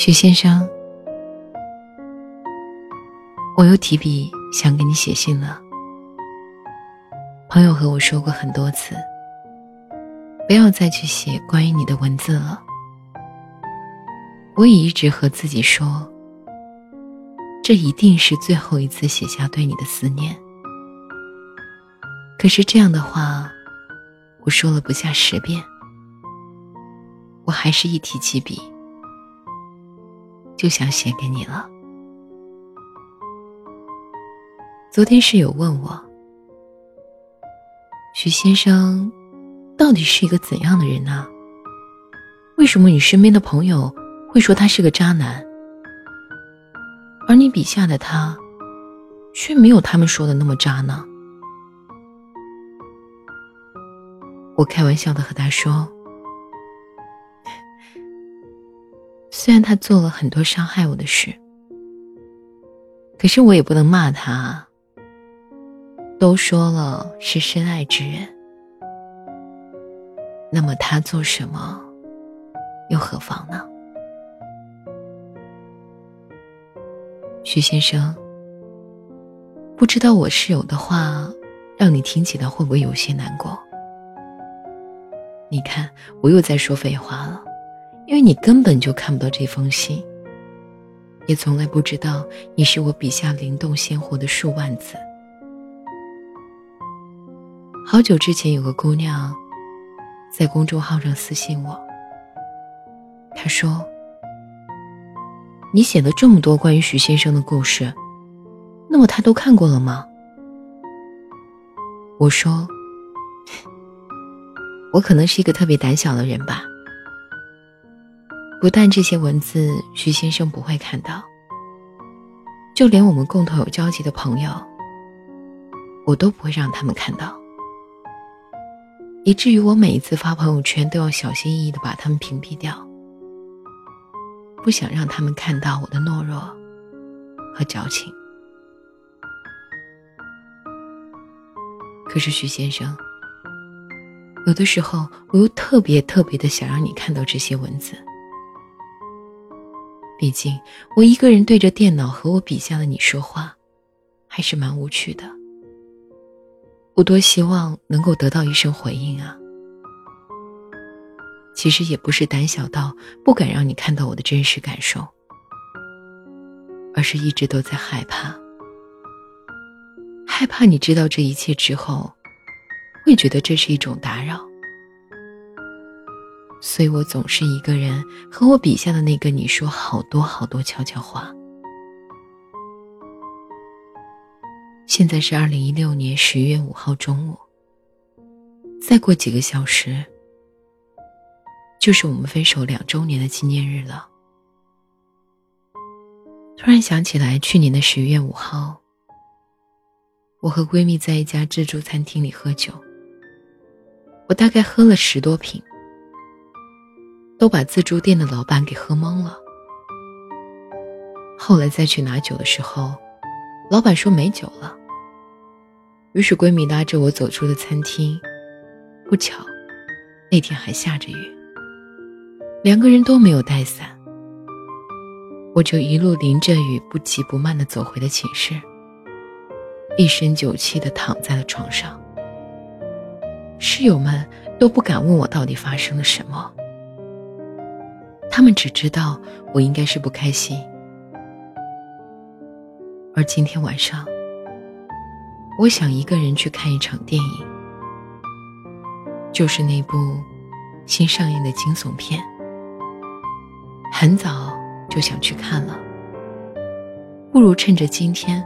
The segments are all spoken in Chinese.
徐先生，我又提笔想给你写信了。朋友和我说过很多次，不要再去写关于你的文字了。我也一直和自己说，这一定是最后一次写下对你的思念。可是这样的话，我说了不下十遍，我还是一提起笔就想写给你了。昨天室友问我。徐先生，到底是一个怎样的人呢？为什么你身边的朋友会说他是个渣男，而你笔下的他，却没有他们说的那么渣呢？我开玩笑的和他说：“虽然他做了很多伤害我的事，可是我也不能骂他。”都说了是深爱之人，那么他做什么又何妨呢？徐先生，不知道我室友的话让你听起来会不会有些难过？你看，我又在说废话了，因为你根本就看不到这封信，也从来不知道你是我笔下灵动鲜活的数万字。好久之前，有个姑娘在公众号上私信我。她说：“你写了这么多关于徐先生的故事，那么他都看过了吗？”我说：“ 我可能是一个特别胆小的人吧。不但这些文字徐先生不会看到，就连我们共同有交集的朋友，我都不会让他们看到。”以至于我每一次发朋友圈都要小心翼翼的把他们屏蔽掉，不想让他们看到我的懦弱和矫情。可是徐先生，有的时候我又特别特别的想让你看到这些文字。毕竟我一个人对着电脑和我笔下的你说话，还是蛮无趣的。我多希望能够得到一声回应啊！其实也不是胆小到不敢让你看到我的真实感受，而是一直都在害怕，害怕你知道这一切之后，会觉得这是一种打扰，所以我总是一个人和我笔下的那个你说好多好多悄悄话。现在是二零一六年十一月五号中午。再过几个小时，就是我们分手两周年的纪念日了。突然想起来，去年的十一月五号，我和闺蜜在一家自助餐厅里喝酒，我大概喝了十多瓶，都把自助店的老板给喝懵了。后来再去拿酒的时候，老板说没酒了。于是闺蜜拉着我走出了餐厅，不巧，那天还下着雨，两个人都没有带伞，我就一路淋着雨，不急不慢地走回了寝室，一身酒气地躺在了床上。室友们都不敢问我到底发生了什么，他们只知道我应该是不开心，而今天晚上。我想一个人去看一场电影，就是那部新上映的惊悚片。很早就想去看了，不如趁着今天，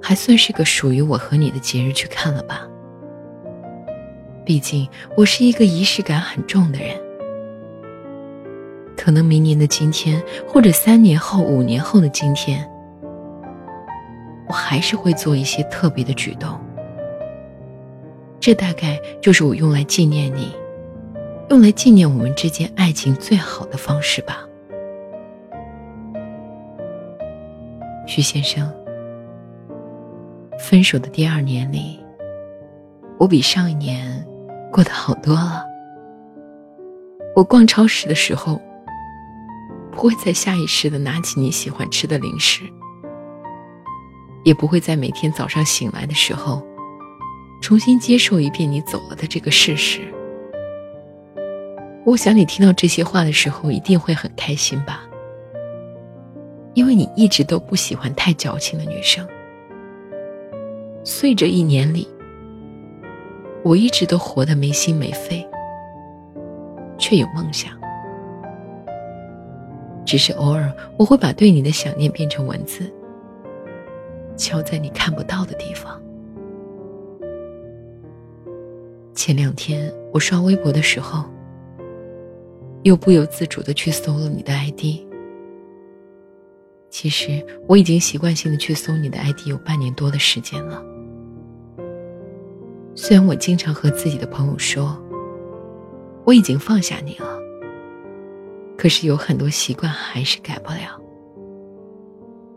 还算是个属于我和你的节日去看了吧。毕竟我是一个仪式感很重的人，可能明年的今天，或者三年后、五年后的今天。我还是会做一些特别的举动，这大概就是我用来纪念你，用来纪念我们之间爱情最好的方式吧。徐先生，分手的第二年里，我比上一年过得好多了。我逛超市的时候，不会再下意识的拿起你喜欢吃的零食，也不会在每天早上醒来的时候，重新接受一遍你走了的这个事实。我想你听到这些话的时候，一定会很开心吧，因为你一直都不喜欢太矫情的女生。所以这一年里，我一直都活得没心没肺，却有梦想。只是偶尔，我会把对你的想念变成文字，敲在你看不到的地方。前两天我刷微博的时候，又不由自主的去搜了你的 ID。其实我已经习惯性的去搜你的 ID 有半年多的时间了。虽然我经常和自己的朋友说，我已经放下你了。可是有很多习惯还是改不了，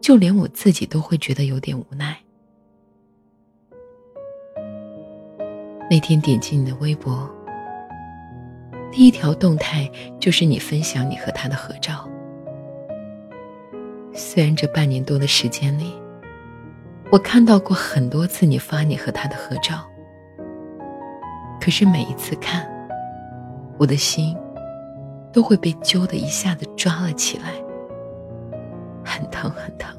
就连我自己都会觉得有点无奈。那天点击你的微博，第一条动态就是你分享你和他的合照。虽然这半年多的时间里，我看到过很多次你发你和他的合照，可是每一次看，我的心。都会被揪的一下子抓了起来，很疼很疼。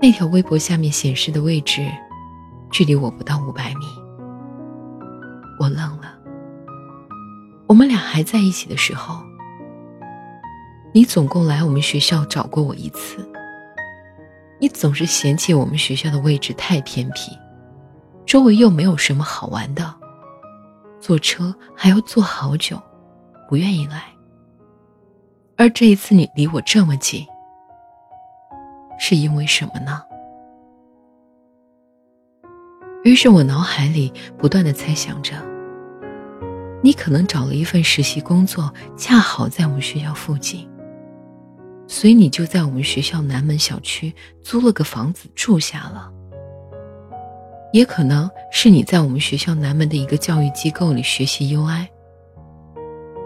那条微博下面显示的位置，距离我不到五百米。我愣了。我们俩还在一起的时候，你总共来我们学校找过我一次。你总是嫌弃我们学校的位置太偏僻，周围又没有什么好玩的。坐车还要坐好久，不愿意来。而这一次你离我这么近，是因为什么呢？于是我脑海里不断的猜想着，你可能找了一份实习工作，恰好在我们学校附近，所以你就在我们学校南门小区租了个房子住下了。也可能是你在我们学校南门的一个教育机构里学习 UI，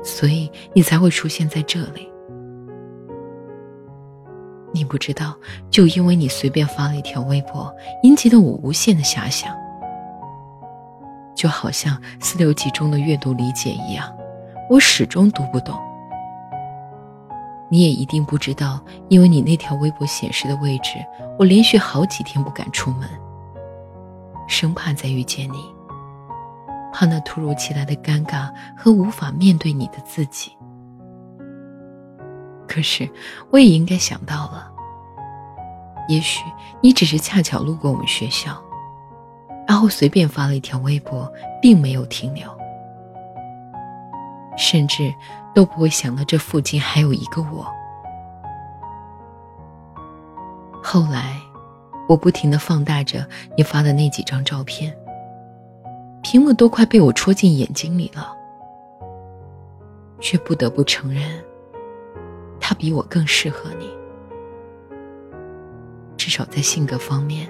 所以你才会出现在这里。你不知道，就因为你随便发了一条微博，引起了我无限的遐想，就好像四六级中的阅读理解一样，我始终读不懂。你也一定不知道，因为你那条微博显示的位置，我连续好几天不敢出门。生怕再遇见你，怕那突如其来的尴尬和无法面对你的自己。可是，我也应该想到了，也许你只是恰巧路过我们学校，然后随便发了一条微博，并没有停留，甚至都不会想到这附近还有一个我。后来。我不停的放大着你发的那几张照片，屏幕都快被我戳进眼睛里了，却不得不承认，他比我更适合你。至少在性格方面，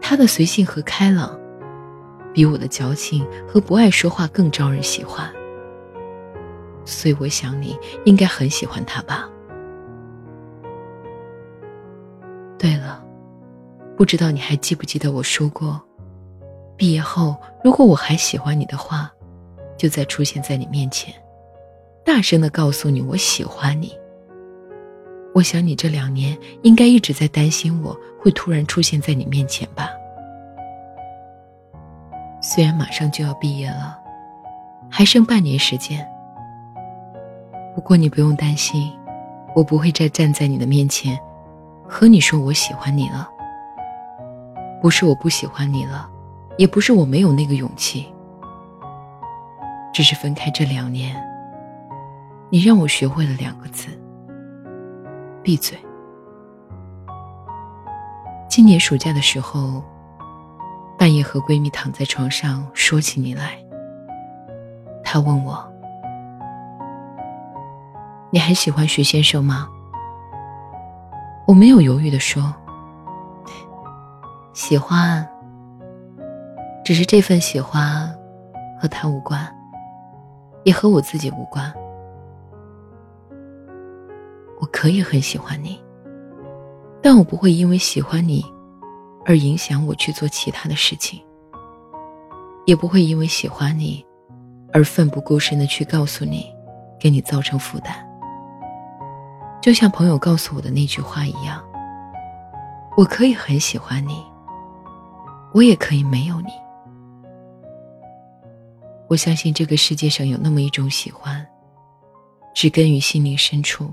他的随性和开朗，比我的矫情和不爱说话更招人喜欢。所以我想你应该很喜欢他吧。不知道你还记不记得我说过，毕业后如果我还喜欢你的话，就再出现在你面前，大声的告诉你我喜欢你。我想你这两年应该一直在担心我会突然出现在你面前吧。虽然马上就要毕业了，还剩半年时间，不过你不用担心，我不会再站在你的面前，和你说我喜欢你了。不是我不喜欢你了，也不是我没有那个勇气，只是分开这两年，你让我学会了两个字：闭嘴。今年暑假的时候，半夜和闺蜜躺在床上说起你来，她问我：“你还喜欢徐先生吗？”我没有犹豫的说。喜欢，只是这份喜欢和他无关，也和我自己无关。我可以很喜欢你，但我不会因为喜欢你而影响我去做其他的事情，也不会因为喜欢你而奋不顾身的去告诉你，给你造成负担。就像朋友告诉我的那句话一样，我可以很喜欢你，我也可以没有你。我相信这个世界上有那么一种喜欢，植根于心灵深处。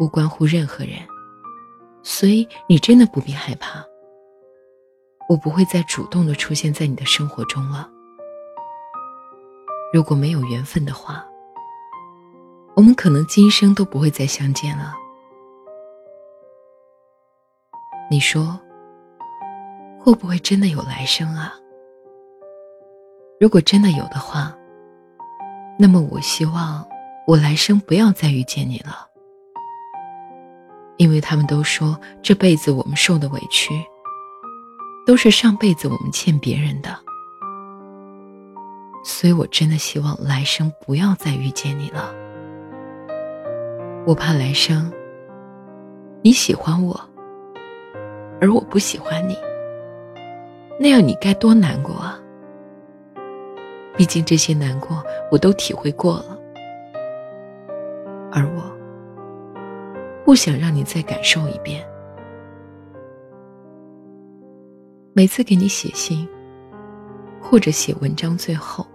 无关乎任何人，所以你真的不必害怕。我不会再主动的出现在你的生活中了。如果没有缘分的话，我们可能今生都不会再相见了。你说，会不会真的有来生啊？如果真的有的话，那么我希望我来生不要再遇见你了。因为他们都说这辈子我们受的委屈，都是上辈子我们欠别人的，所以我真的希望来生不要再遇见你了。我怕来生你喜欢我，而我不喜欢你，那样你该多难过啊！毕竟这些难过我都体会过了，而我。不想让你再感受一遍。每次给你写信，或者写文章，最后，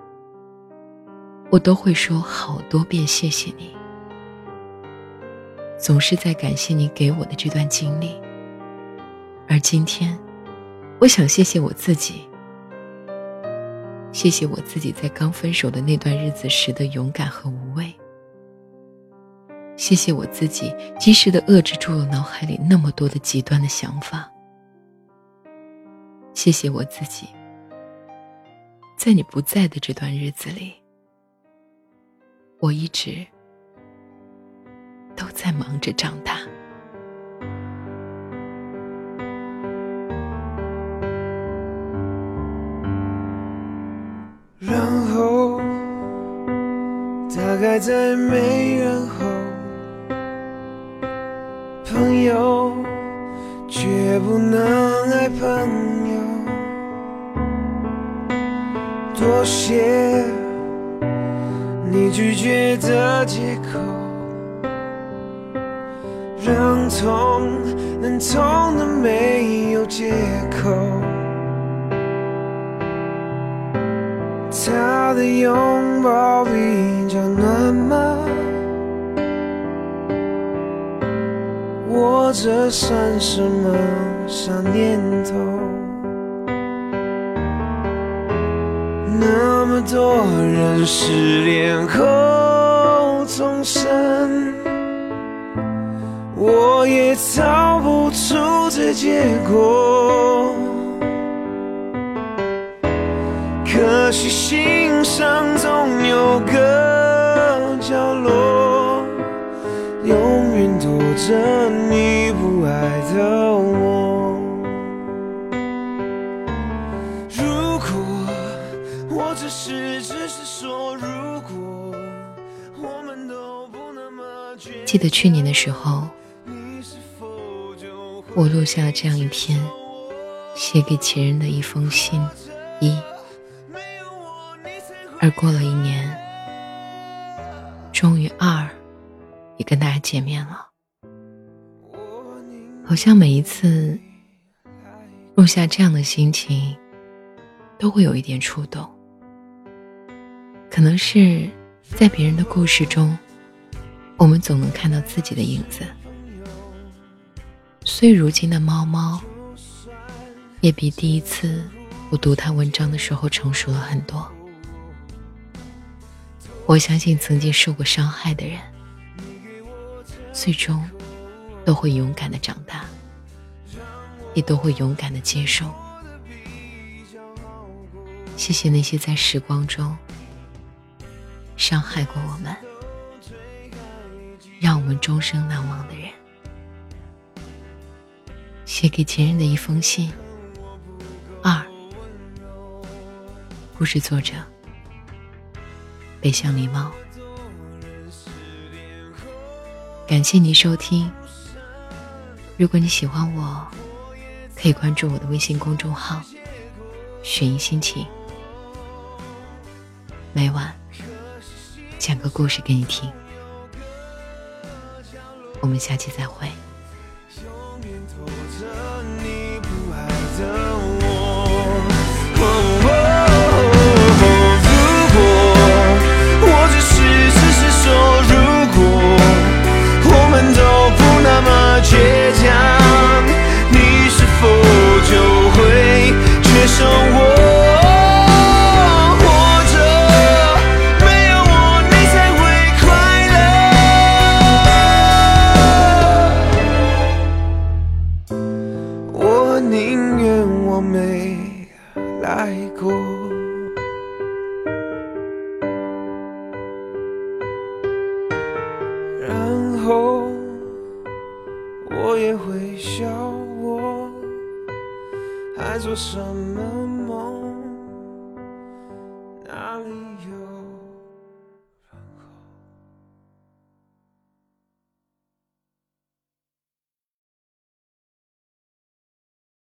我都会说好多遍谢谢你。总是在感谢你给我的这段经历。而今天，我想谢谢我自己，谢谢我自己在刚分手的那段日子时的勇敢和无畏。谢谢我自己，及时的遏制住了脑海里那么多的极端的想法。谢谢我自己，在你不在的这段日子里，我一直都在忙着长大。然后，大概在没人后。朋友，却不能爱朋友。多谢你拒绝的借口，让痛能痛的没有借口。他的拥抱比较暖吗？我这算什么傻念头？那么多人失恋后重生，我也逃不出这结果。可惜心上总有个角落，永远躲着你不爱。的我。如果我只是只是说，如果我们都不那么记得去年的时候，我录下了这样一篇写给前任的一封信，一。而过了一年，终于二也跟大家见面了。好像每一次录下这样的心情，都会有一点触动。可能是在别人的故事中，我们总能看到自己的影子。虽如今的猫猫，也比第一次我读他文章的时候成熟了很多。我相信曾经受过伤害的人，最终。都会勇敢的长大，也都会勇敢的接受。谢谢那些在时光中伤害过我们、让我们终生难忘的人。写给前任的一封信。二，故事作者：北向狸猫。感谢你收听。如果你喜欢我，可以关注我的微信公众号“雪音心情”，每晚讲个故事给你听。我们下期再会。宁愿我没来过。然后我也会笑我还做什么